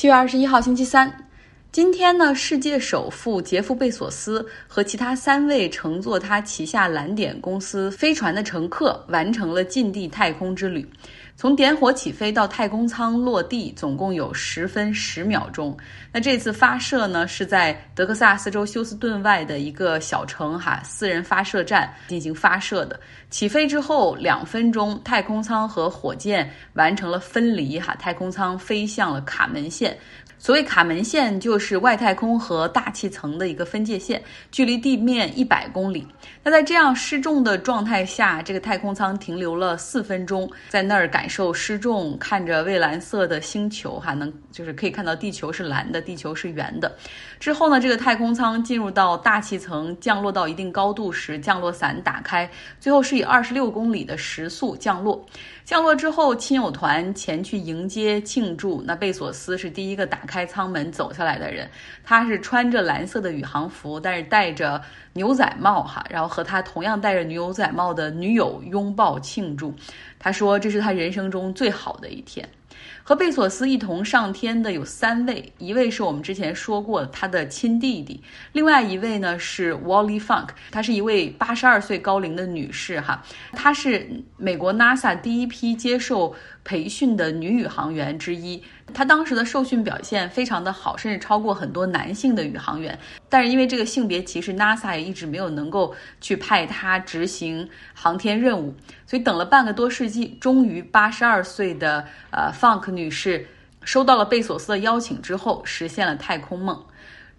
七月二十一号，星期三。今天呢，世界首富杰夫·贝索斯和其他三位乘坐他旗下蓝点公司飞船的乘客完成了近地太空之旅。从点火起飞到太空舱落地，总共有十分十秒钟。那这次发射呢，是在德克萨斯州休斯顿外的一个小城哈私人发射站进行发射的。起飞之后两分钟，太空舱和火箭完成了分离哈，太空舱飞向了卡门线。所谓卡门线，就是外太空和大气层的一个分界线，距离地面一百公里。那在这样失重的状态下，这个太空舱停留了四分钟，在那儿感受失重，看着蔚蓝色的星球，哈，能就是可以看到地球是蓝的，地球是圆的。之后呢，这个太空舱进入到大气层，降落到一定高度时，降落伞打开，最后是以二十六公里的时速降落。降落之后，亲友团前去迎接庆祝。那贝索斯是第一个打开舱门走下来的人，他是穿着蓝色的宇航服，但是戴着牛仔帽哈，然后和他同样戴着牛仔帽的女友拥抱庆祝。他说这是他人生中最好的一天。和贝索斯一同上天的有三位，一位是我们之前说过他的亲弟弟，另外一位呢是 Wally Funk，她是一位八十二岁高龄的女士哈，她是美国 NASA 第一批接受。培训的女宇航员之一，她当时的受训表现非常的好，甚至超过很多男性的宇航员。但是因为这个性别歧视，NASA 也一直没有能够去派她执行航天任务。所以等了半个多世纪，终于八十二岁的呃 Funk 女士收到了贝索斯的邀请之后，实现了太空梦。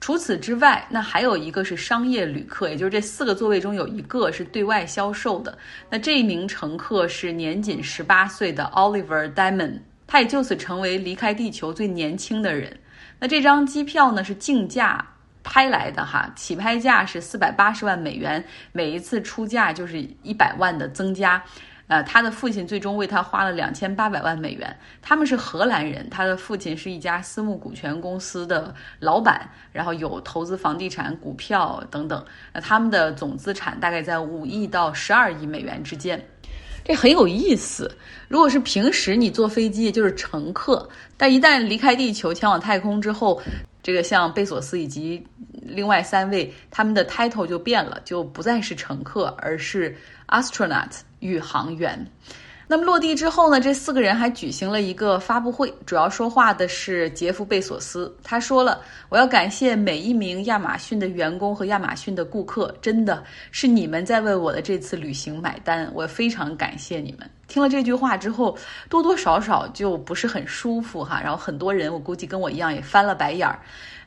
除此之外，那还有一个是商业旅客，也就是这四个座位中有一个是对外销售的。那这一名乘客是年仅十八岁的 Oliver Diamond，他也就此成为离开地球最年轻的人。那这张机票呢是竞价拍来的哈，起拍价是四百八十万美元，每一次出价就是一百万的增加。呃，他的父亲最终为他花了两千八百万美元。他们是荷兰人，他的父亲是一家私募股权公司的老板，然后有投资房地产、股票等等。那他们的总资产大概在五亿到十二亿美元之间，这很有意思。如果是平时你坐飞机就是乘客，但一旦离开地球前往太空之后，这个像贝索斯以及另外三位，他们的 title 就变了，就不再是乘客，而是 astronaut 宇航员。那么落地之后呢，这四个人还举行了一个发布会，主要说话的是杰夫贝索斯。他说了：“我要感谢每一名亚马逊的员工和亚马逊的顾客，真的是你们在为我的这次旅行买单，我非常感谢你们。”听了这句话之后，多多少少就不是很舒服哈。然后很多人，我估计跟我一样也翻了白眼儿，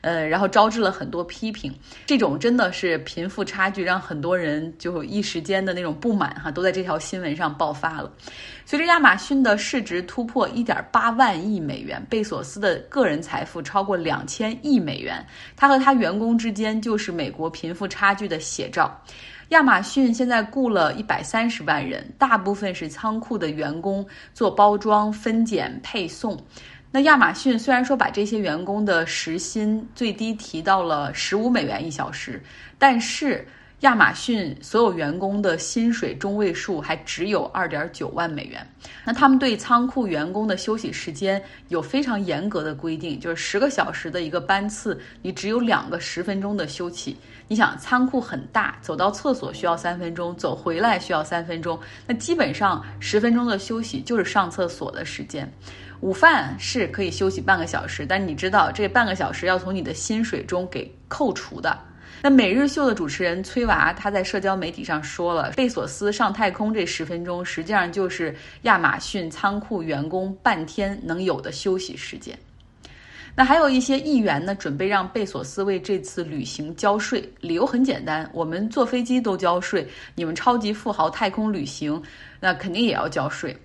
呃，然后招致了很多批评。这种真的是贫富差距，让很多人就一时间的那种不满哈，都在这条新闻上爆发了。随着亚马逊的市值突破一点八万亿美元，贝索斯的个人财富超过两千亿美元，他和他员工之间就是美国贫富差距的写照。亚马逊现在雇了一百三十万人，大部分是仓库的员工，做包装、分拣、配送。那亚马逊虽然说把这些员工的时薪最低提到了十五美元一小时，但是。亚马逊所有员工的薪水中位数还只有二点九万美元。那他们对仓库员工的休息时间有非常严格的规定，就是十个小时的一个班次，你只有两个十分钟的休息。你想，仓库很大，走到厕所需要三分钟，走回来需要三分钟，那基本上十分钟的休息就是上厕所的时间。午饭是可以休息半个小时，但你知道这半个小时要从你的薪水中给扣除的。那每日秀的主持人崔娃，他在社交媒体上说了，贝索斯上太空这十分钟，实际上就是亚马逊仓库员工半天能有的休息时间。那还有一些议员呢，准备让贝索斯为这次旅行交税，理由很简单，我们坐飞机都交税，你们超级富豪太空旅行，那肯定也要交税。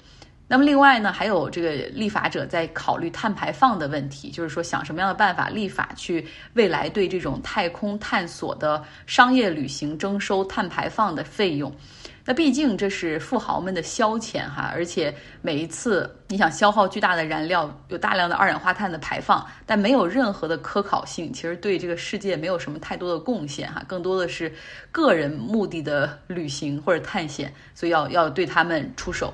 那么另外呢，还有这个立法者在考虑碳排放的问题，就是说想什么样的办法立法去未来对这种太空探索的商业旅行征收碳排放的费用。那毕竟这是富豪们的消遣哈，而且每一次你想消耗巨大的燃料，有大量的二氧化碳的排放，但没有任何的科考性，其实对这个世界没有什么太多的贡献哈，更多的是个人目的的旅行或者探险，所以要要对他们出手。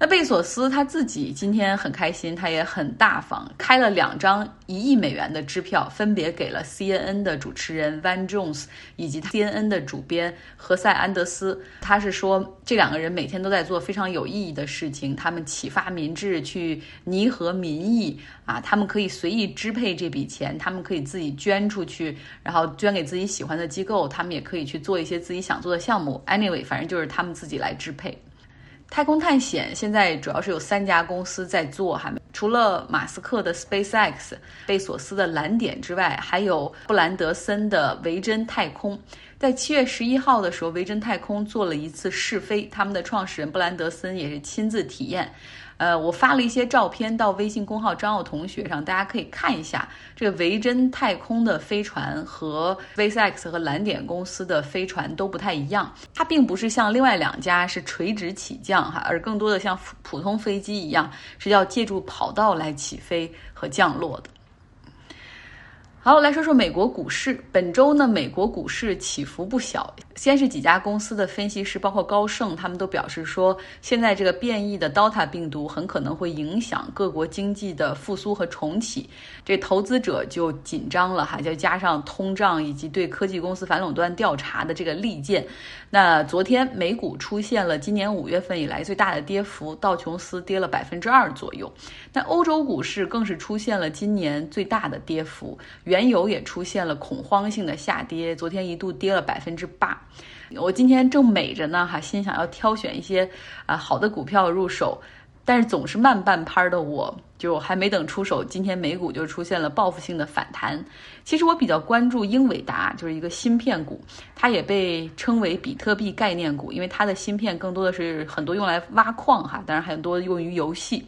那贝索斯他自己今天很开心，他也很大方，开了两张一亿美元的支票，分别给了 CNN 的主持人 Van Jones 以及 CNN 的主编何塞安德斯。他是说，这两个人每天都在做非常有意义的事情，他们启发民智，去弥合民意啊，他们可以随意支配这笔钱，他们可以自己捐出去，然后捐给自己喜欢的机构，他们也可以去做一些自己想做的项目。Anyway，反正就是他们自己来支配。太空探险现在主要是有三家公司在做，哈，除了马斯克的 SpaceX、贝索斯的蓝点之外，还有布兰德森的维珍太空。在七月十一号的时候，维珍太空做了一次试飞，他们的创始人布兰德森也是亲自体验。呃，我发了一些照片到微信公号张奥同学上，大家可以看一下这个维珍太空的飞船和 SpaceX 和蓝点公司的飞船都不太一样，它并不是像另外两家是垂直起降哈，而更多的像普通飞机一样是要借助跑道来起飞和降落的。好，来说说美国股市。本周呢，美国股市起伏不小。先是几家公司的分析师，包括高盛，他们都表示说，现在这个变异的 Delta 病毒很可能会影响各国经济的复苏和重启。这投资者就紧张了哈，再加上通胀以及对科技公司反垄断调查的这个利剑。那昨天美股出现了今年五月份以来最大的跌幅，道琼斯跌了百分之二左右。那欧洲股市更是出现了今年最大的跌幅，原油也出现了恐慌性的下跌，昨天一度跌了百分之八。我今天正美着呢，哈，心想要挑选一些啊好的股票入手，但是总是慢半拍的，我就还没等出手，今天美股就出现了报复性的反弹。其实我比较关注英伟达，就是一个芯片股，它也被称为比特币概念股，因为它的芯片更多的是很多用来挖矿哈，当然很多用于游戏。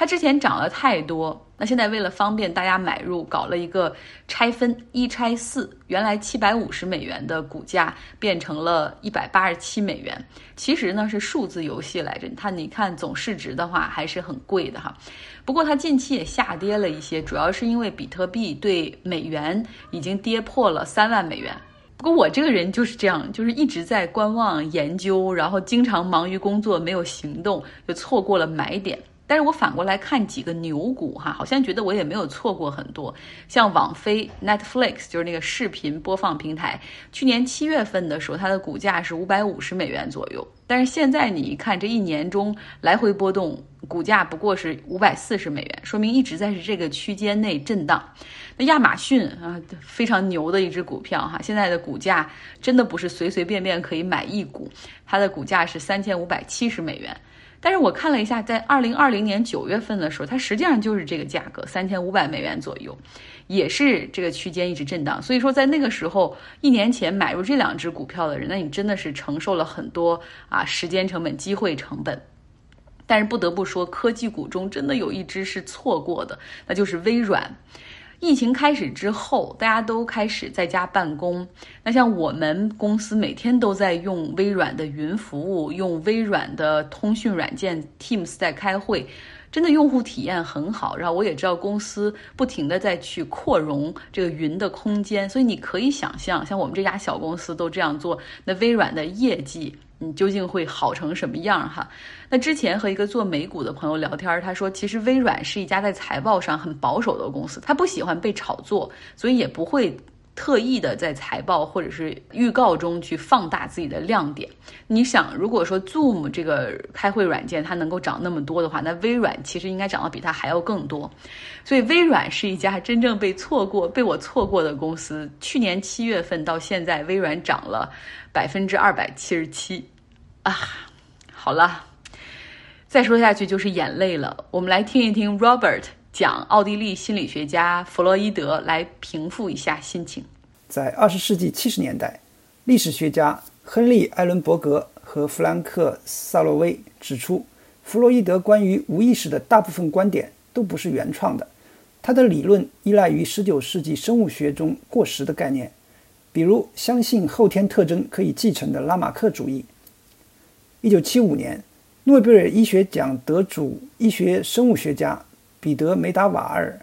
它之前涨了太多。那现在为了方便大家买入，搞了一个拆分一拆四，原来七百五十美元的股价变成了一百八十七美元。其实呢是数字游戏来着，它你看总市值的话还是很贵的哈。不过它近期也下跌了一些，主要是因为比特币对美元已经跌破了三万美元。不过我这个人就是这样，就是一直在观望研究，然后经常忙于工作没有行动，就错过了买点。但是我反过来看几个牛股哈，好像觉得我也没有错过很多。像网飞 Netflix 就是那个视频播放平台，去年七月份的时候，它的股价是五百五十美元左右。但是现在你一看，这一年中来回波动，股价不过是五百四十美元，说明一直在是这个区间内震荡。那亚马逊啊，非常牛的一只股票哈，现在的股价真的不是随随便便可以买一股，它的股价是三千五百七十美元。但是我看了一下，在二零二零年九月份的时候，它实际上就是这个价格，三千五百美元左右，也是这个区间一直震荡。所以说，在那个时候，一年前买入这两只股票的人，那你真的是承受了很多啊时间成本、机会成本。但是不得不说，科技股中真的有一只是错过的，那就是微软。疫情开始之后，大家都开始在家办公。那像我们公司每天都在用微软的云服务，用微软的通讯软件 Teams 在开会，真的用户体验很好。然后我也知道公司不停的在去扩容这个云的空间，所以你可以想象，像我们这家小公司都这样做，那微软的业绩。你究竟会好成什么样哈？那之前和一个做美股的朋友聊天，他说，其实微软是一家在财报上很保守的公司，他不喜欢被炒作，所以也不会特意的在财报或者是预告中去放大自己的亮点。你想，如果说 Zoom 这个开会软件它能够涨那么多的话，那微软其实应该涨得比它还要更多。所以微软是一家真正被错过、被我错过的公司。去年七月份到现在，微软涨了。百分之二百七十七，啊，好了，再说下去就是眼泪了。我们来听一听 Robert 讲奥地利心理学家弗洛伊德来平复一下心情。在二十世纪七十年代，历史学家亨利·艾伦伯格和弗兰克·萨洛威指出，弗洛伊德关于无意识的大部分观点都不是原创的，他的理论依赖于十九世纪生物学中过时的概念。比如，相信后天特征可以继承的拉马克主义。一九七五年，诺贝尔医学奖得主、医学生物学家彼得·梅达瓦尔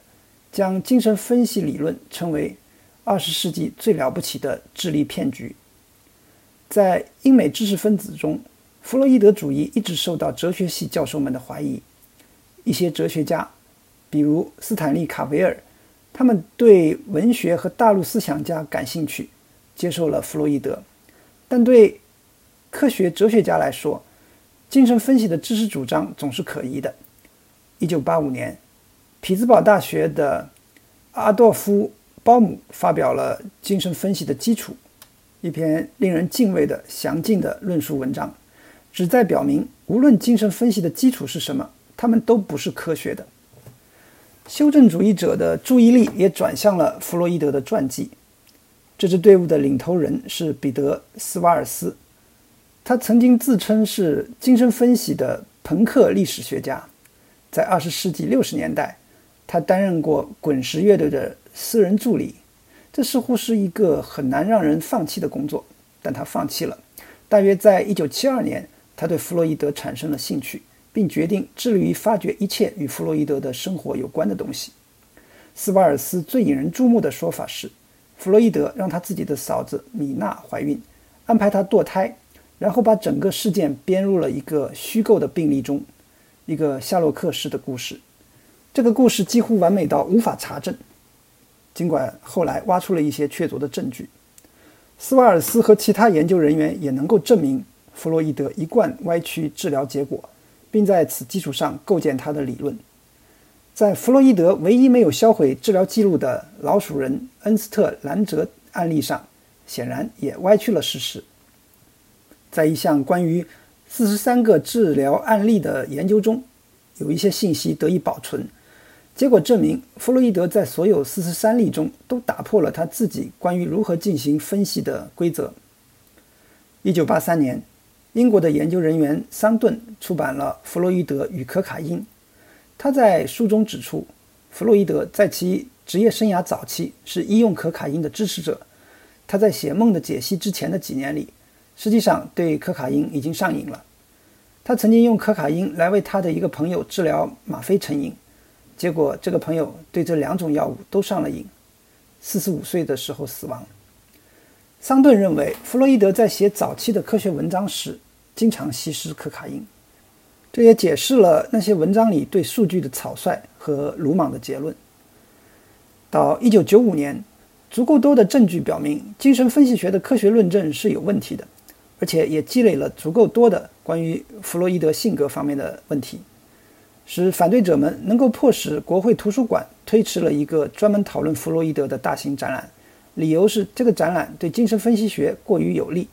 将精神分析理论称为二十世纪最了不起的智力骗局。在英美知识分子中，弗洛伊德主义一直受到哲学系教授们的怀疑。一些哲学家，比如斯坦利·卡维尔，他们对文学和大陆思想家感兴趣，接受了弗洛伊德。但对科学哲学家来说，精神分析的知识主张总是可疑的。1985年，匹兹堡大学的阿多夫·鲍姆发表了《精神分析的基础》一篇令人敬畏的详尽的论述文章。旨在表明，无论精神分析的基础是什么，他们都不是科学的。修正主义者的注意力也转向了弗洛伊德的传记。这支队伍的领头人是彼得·斯瓦尔斯，他曾经自称是精神分析的朋克历史学家。在二十世纪六十年代，他担任过滚石乐队的私人助理。这似乎是一个很难让人放弃的工作，但他放弃了。大约在一九七二年。他对弗洛伊德产生了兴趣，并决定致力于发掘一切与弗洛伊德的生活有关的东西。斯瓦尔斯最引人注目的说法是，弗洛伊德让他自己的嫂子米娜怀孕，安排她堕胎，然后把整个事件编入了一个虚构的病例中，一个夏洛克式的故事。这个故事几乎完美到无法查证，尽管后来挖出了一些确凿的证据。斯瓦尔斯和其他研究人员也能够证明。弗洛伊德一贯歪曲治疗结果，并在此基础上构建他的理论。在弗洛伊德唯一没有销毁治疗记录的老鼠人恩斯特·兰泽案例上，显然也歪曲了事实。在一项关于四十三个治疗案例的研究中，有一些信息得以保存。结果证明，弗洛伊德在所有四十三例中都打破了他自己关于如何进行分析的规则。一九八三年。英国的研究人员桑顿出版了《弗洛伊德与可卡因》。他在书中指出，弗洛伊德在其职业生涯早期是医用可卡因的支持者。他在写《梦的解析》之前的几年里，实际上对可卡因已经上瘾了。他曾经用可卡因来为他的一个朋友治疗吗啡成瘾，结果这个朋友对这两种药物都上了瘾，四十五岁的时候死亡。桑顿认为，弗洛伊德在写早期的科学文章时。经常吸食可卡因，这也解释了那些文章里对数据的草率和鲁莽的结论。到一九九五年，足够多的证据表明精神分析学的科学论证是有问题的，而且也积累了足够多的关于弗洛伊德性格方面的问题，使反对者们能够迫使国会图书馆推迟了一个专门讨论弗洛伊德的大型展览，理由是这个展览对精神分析学过于有利。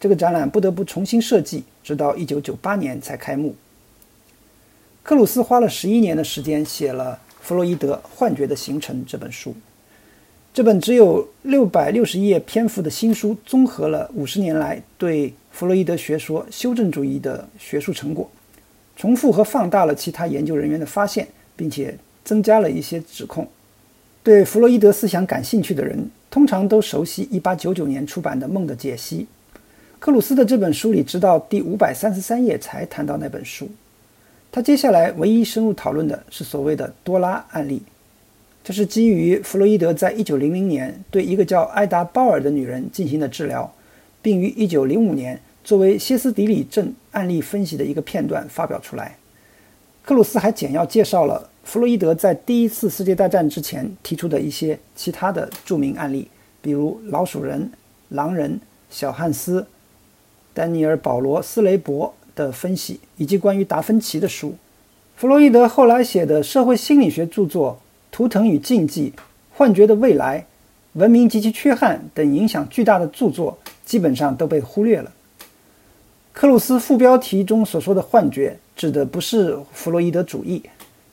这个展览不得不重新设计，直到1998年才开幕。克鲁斯花了十一年的时间写了《弗洛伊德幻觉的形成》这本书。这本只有六百六十页篇幅的新书，综合了五十年来对弗洛伊德学说修正主义的学术成果，重复和放大了其他研究人员的发现，并且增加了一些指控。对弗洛伊德思想感兴趣的人，通常都熟悉1899年出版的《梦的解析》。克鲁斯的这本书里，直到第五百三十三页才谈到那本书。他接下来唯一深入讨论的是所谓的多拉案例，这是基于弗洛伊德在一九零零年对一个叫艾达·鲍尔的女人进行的治疗，并于一九零五年作为歇斯底里症案例分析的一个片段发表出来。克鲁斯还简要介绍了弗洛伊德在第一次世界大战之前提出的一些其他的著名案例，比如老鼠人、狼人、小汉斯。丹尼尔·保罗·斯雷伯的分析，以及关于达芬奇的书，弗洛伊德后来写的社会心理学著作《图腾与禁忌》《幻觉的未来》《文明及其缺憾》等影响巨大的著作，基本上都被忽略了。克鲁斯副标题中所说的“幻觉”，指的不是弗洛伊德主义，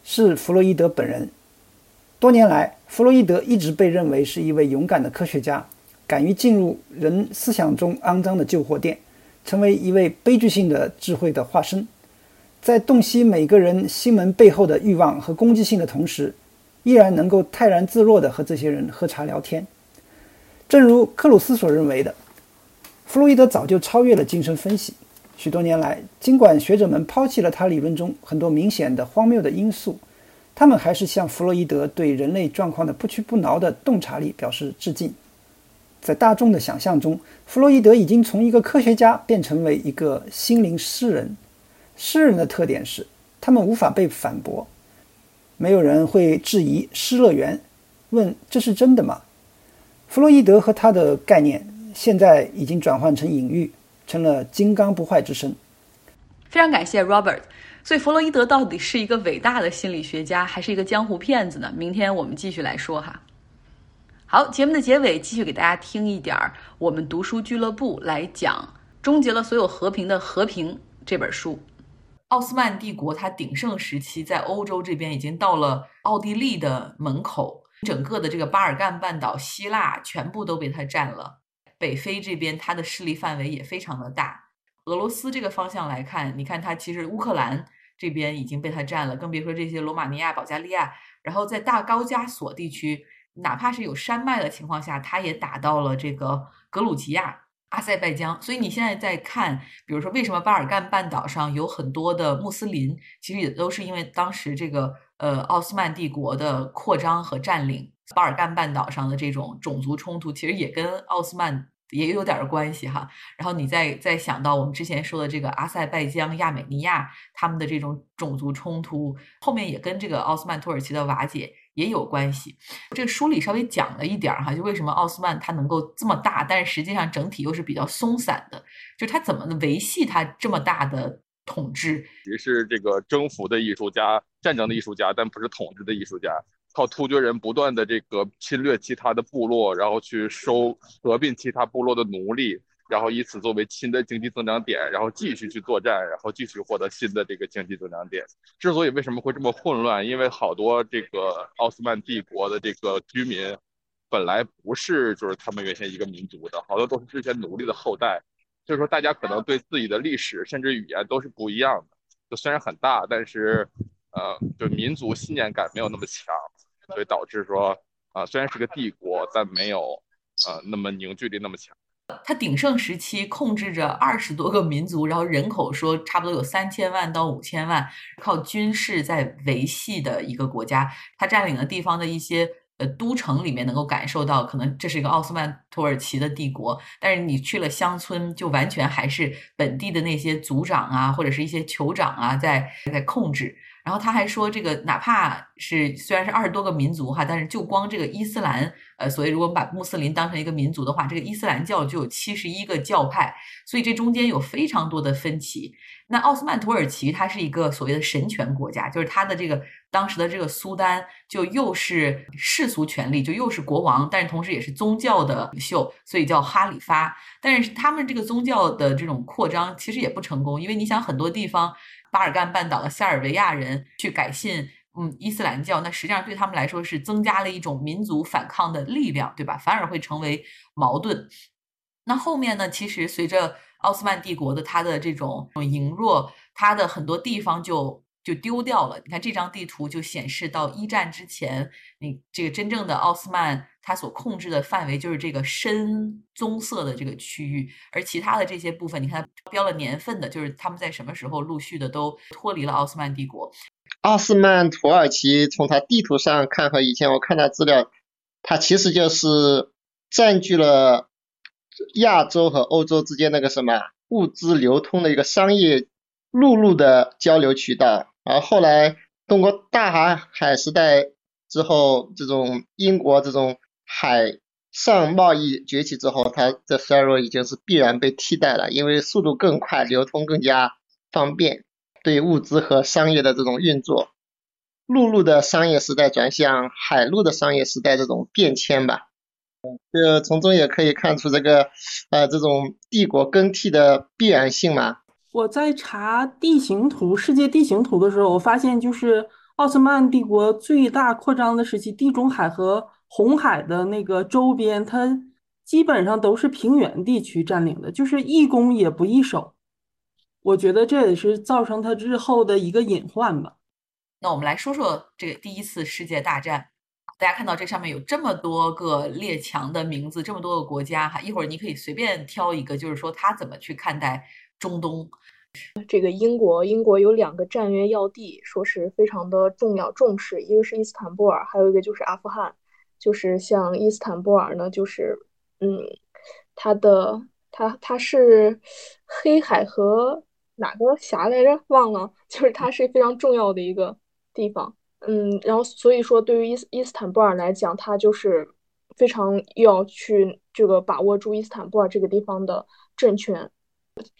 是弗洛伊德本人。多年来，弗洛伊德一直被认为是一位勇敢的科学家，敢于进入人思想中肮脏的旧货店。成为一位悲剧性的智慧的化身，在洞悉每个人心门背后的欲望和攻击性的同时，依然能够泰然自若地和这些人喝茶聊天。正如克鲁斯所认为的，弗洛伊德早就超越了精神分析。许多年来，尽管学者们抛弃了他理论中很多明显的荒谬的因素，他们还是向弗洛伊德对人类状况的不屈不挠的洞察力表示致敬。在大众的想象中，弗洛伊德已经从一个科学家变成为一个心灵诗人。诗人的特点是，他们无法被反驳，没有人会质疑失乐园，问这是真的吗？弗洛伊德和他的概念现在已经转换成隐喻，成了金刚不坏之身。非常感谢 Robert。所以弗洛伊德到底是一个伟大的心理学家，还是一个江湖骗子呢？明天我们继续来说哈。好，节目的结尾继续给大家听一点儿我们读书俱乐部来讲《终结了所有和平的和平》这本书。奥斯曼帝国它鼎盛时期在欧洲这边已经到了奥地利的门口，整个的这个巴尔干半岛、希腊全部都被它占了。北非这边它的势力范围也非常的大。俄罗斯这个方向来看，你看它其实乌克兰这边已经被它占了，更别说这些罗马尼亚、保加利亚，然后在大高加索地区。哪怕是有山脉的情况下，它也打到了这个格鲁吉亚、阿塞拜疆。所以你现在在看，比如说为什么巴尔干半岛上有很多的穆斯林，其实也都是因为当时这个呃奥斯曼帝国的扩张和占领巴尔干半岛上的这种种族冲突，其实也跟奥斯曼也有点关系哈。然后你再再想到我们之前说的这个阿塞拜疆、亚美尼亚他们的这种种族冲突，后面也跟这个奥斯曼土耳其的瓦解。也有关系。这个书里稍微讲了一点儿哈，就为什么奥斯曼它能够这么大，但是实际上整体又是比较松散的，就它怎么维系它这么大的统治？也是这个征服的艺术家、战争的艺术家，但不是统治的艺术家，靠突厥人不断的这个侵略其他的部落，然后去收合并其他部落的奴隶。然后以此作为新的经济增长点，然后继续去作战，然后继续获得新的这个经济增长点。之所以为什么会这么混乱，因为好多这个奥斯曼帝国的这个居民本来不是就是他们原先一个民族的，好多都是之前奴隶的后代，所以说大家可能对自己的历史甚至语言都是不一样的。就虽然很大，但是呃，就民族信念感没有那么强，所以导致说啊，虽然是个帝国，但没有呃那么凝聚力那么强。它鼎盛时期控制着二十多个民族，然后人口说差不多有三千万到五千万，靠军事在维系的一个国家。它占领的地方的一些呃都城里面，能够感受到可能这是一个奥斯曼土耳其的帝国。但是你去了乡村，就完全还是本地的那些族长啊，或者是一些酋长啊，在在控制。然后他还说，这个哪怕是虽然是二十多个民族哈，但是就光这个伊斯兰，呃，所以如果我们把穆斯林当成一个民族的话，这个伊斯兰教就有七十一个教派，所以这中间有非常多的分歧。那奥斯曼土耳其它是一个所谓的神权国家，就是它的这个当时的这个苏丹就又是世俗权力，就又是国王，但是同时也是宗教的领袖，所以叫哈里发。但是他们这个宗教的这种扩张其实也不成功，因为你想很多地方。巴尔干半岛的塞尔维亚人去改信嗯伊斯兰教，那实际上对他们来说是增加了一种民族反抗的力量，对吧？反而会成为矛盾。那后面呢？其实随着奥斯曼帝国的它的这种羸弱，它的很多地方就。就丢掉了。你看这张地图就显示到一战之前，你这个真正的奥斯曼它所控制的范围就是这个深棕色的这个区域，而其他的这些部分，你看标了年份的，就是他们在什么时候陆续的都脱离了奥斯曼帝国。奥斯曼土耳其从它地图上看和以前我看到资料，它其实就是占据了亚洲和欧洲之间那个什么物资流通的一个商业。陆路的交流渠道，而后来通过大航海时代之后，这种英国这种海上贸易崛起之后，它的衰弱已经是必然被替代了，因为速度更快，流通更加方便，对物资和商业的这种运作，陆路的商业时代转向海路的商业时代这种变迁吧，这从中也可以看出这个呃这种帝国更替的必然性嘛。我在查地形图、世界地形图的时候，我发现就是奥斯曼帝国最大扩张的时期，地中海和红海的那个周边，它基本上都是平原地区占领的，就是易攻也不易守。我觉得这也是造成它日后的一个隐患吧。那我们来说说这个第一次世界大战，大家看到这上面有这么多个列强的名字，这么多个国家哈，一会儿你可以随便挑一个，就是说他怎么去看待。中东，这个英国，英国有两个战略要地，说是非常的重要重视，一个是伊斯坦布尔，还有一个就是阿富汗。就是像伊斯坦布尔呢，就是嗯，它的它它是黑海和哪个峡来着？忘了，就是它是非常重要的一个地方。嗯，然后所以说，对于伊斯伊斯坦布尔来讲，它就是非常要去这个把握住伊斯坦布尔这个地方的政权。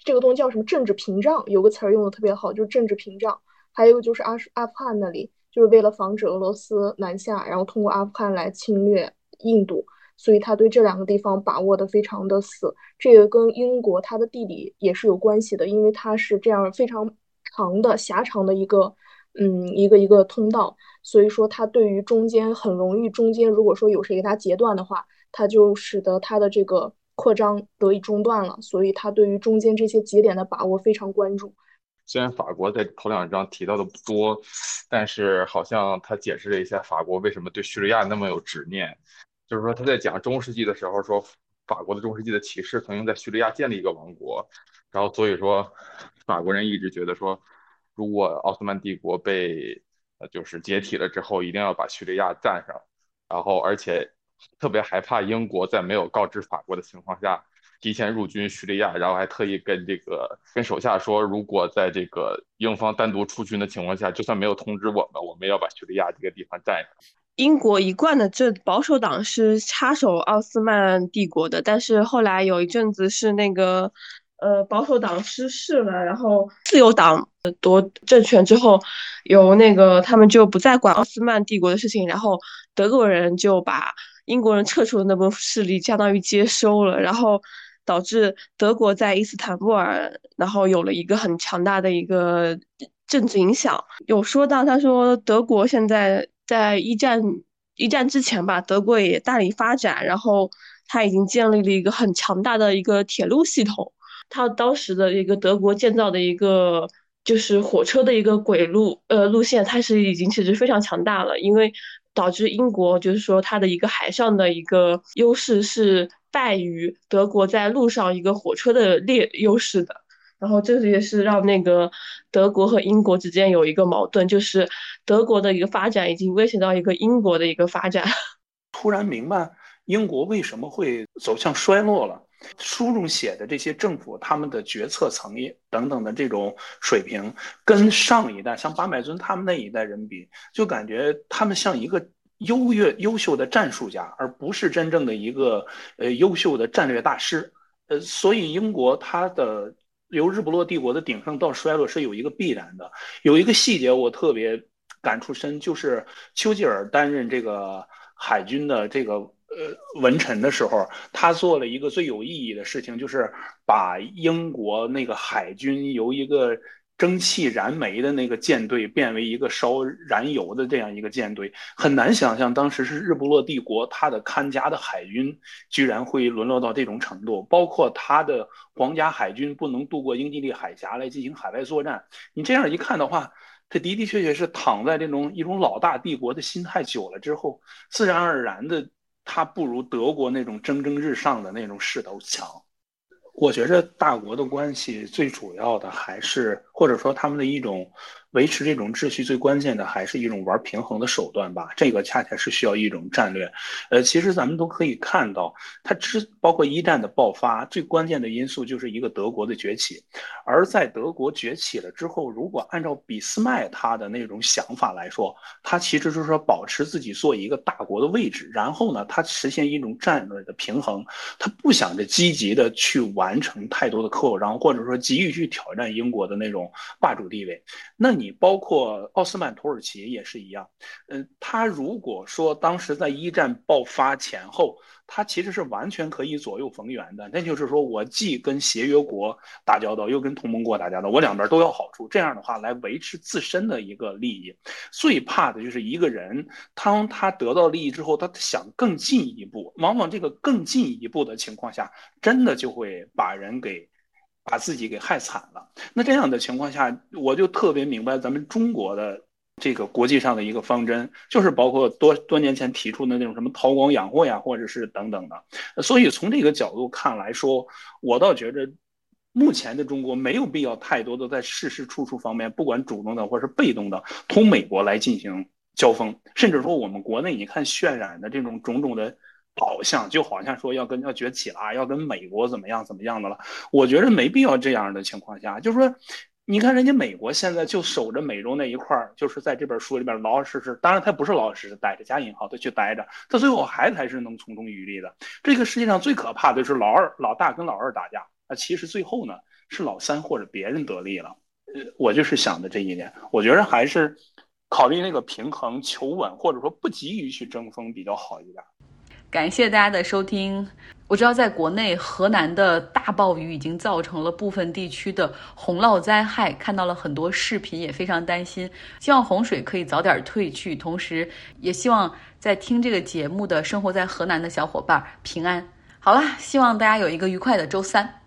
这个东西叫什么？政治屏障，有个词儿用的特别好，就是政治屏障。还有就是阿阿富汗那里，就是为了防止俄罗斯南下，然后通过阿富汗来侵略印度，所以他对这两个地方把握的非常的死。这个跟英国它的地理也是有关系的，因为它是这样非常长的狭长的一个。嗯，一个一个通道，所以说它对于中间很容易，中间如果说有谁给它截断的话，它就使得它的这个扩张得以中断了。所以它对于中间这些节点的把握非常关注。虽然法国在头两章提到的不多，但是好像他解释了一下法国为什么对叙利亚那么有执念，就是说他在讲中世纪的时候说，法国的中世纪的骑士曾经在叙利亚建立一个王国，然后所以说法国人一直觉得说。如果奥斯曼帝国被呃就是解体了之后，一定要把叙利亚占上，然后而且特别害怕英国在没有告知法国的情况下提前入军叙利亚，然后还特意跟这个跟手下说，如果在这个英方单独出军的情况下，就算没有通知我们，我们要把叙利亚这个地方占上。英国一贯的这保守党是插手奥斯曼帝国的，但是后来有一阵子是那个。呃，保守党失势了，然后自由党夺政权之后，由那个他们就不再管奥斯曼帝国的事情，然后德国人就把英国人撤出的那部分势力相当于接收了，然后导致德国在伊斯坦布尔，然后有了一个很强大的一个政治影响。有说到，他说德国现在在一战一战之前吧，德国也大力发展，然后他已经建立了一个很强大的一个铁路系统。他当时的一个德国建造的一个就是火车的一个轨路呃路线，它是已经其实非常强大了，因为导致英国就是说它的一个海上的一个优势是败于德国在路上一个火车的劣优势的。然后这个也是让那个德国和英国之间有一个矛盾，就是德国的一个发展已经威胁到一个英国的一个发展。突然明白英国为什么会走向衰落了。书中写的这些政府，他们的决策层面等等的这种水平，跟上一代像巴麦尊他们那一代人比，就感觉他们像一个优越优秀的战术家，而不是真正的一个呃优秀的战略大师。呃，所以英国它的由日不落帝国的鼎盛到衰落是有一个必然的。有一个细节我特别感触深，就是丘吉尔担任这个海军的这个。呃，文臣的时候，他做了一个最有意义的事情，就是把英国那个海军由一个蒸汽燃煤的那个舰队变为一个烧燃油的这样一个舰队。很难想象，当时是日不落帝国，他的看家的海军居然会沦落到这种程度。包括他的皇家海军不能渡过英吉利海峡来进行海外作战。你这样一看的话，他的的确确是躺在这种一种老大帝国的心态久了之后，自然而然的。它不如德国那种蒸蒸日上的那种势头强。我觉着大国的关系最主要的还是，或者说他们的一种。维持这种秩序最关键的还是一种玩平衡的手段吧，这个恰恰是需要一种战略。呃，其实咱们都可以看到，它之包括一战的爆发，最关键的因素就是一个德国的崛起。而在德国崛起了之后，如果按照俾斯麦他的那种想法来说，他其实就是说保持自己做一个大国的位置，然后呢，他实现一种战略的平衡，他不想着积极的去完成太多的扩张，或者说急于去挑战英国的那种霸主地位。那你包括奥斯曼土耳其也是一样，嗯，他如果说当时在一战爆发前后，他其实是完全可以左右逢源的。那就是说我既跟协约国打交道，又跟同盟国打交道，我两边都要好处。这样的话来维持自身的一个利益。最怕的就是一个人，当他得到利益之后，他想更进一步，往往这个更进一步的情况下，真的就会把人给。把自己给害惨了。那这样的情况下，我就特别明白咱们中国的这个国际上的一个方针，就是包括多多年前提出的那种什么韬光养晦呀，或者是等等的。所以从这个角度看来说，我倒觉着目前的中国没有必要太多的在事事处处方面，不管主动的或是被动的，同美国来进行交锋。甚至说我们国内你看渲染的这种种种的好像就好像说要跟要崛起了，要跟美国怎么样怎么样的了。我觉得没必要这样的情况下，就是说，你看人家美国现在就守着美洲那一块儿，就是在这本书里边老老实实，当然他不是老老实实待着加引号的去待着，他最后还才是能从中渔利的。这个世界上最可怕的是老二老大跟老二打架，那其实最后呢是老三或者别人得利了。呃，我就是想的这一点，我觉得还是考虑那个平衡求稳，或者说不急于去争锋比较好一点。感谢大家的收听。我知道，在国内河南的大暴雨已经造成了部分地区的洪涝灾害，看到了很多视频，也非常担心。希望洪水可以早点退去，同时也希望在听这个节目的生活在河南的小伙伴平安。好啦，希望大家有一个愉快的周三。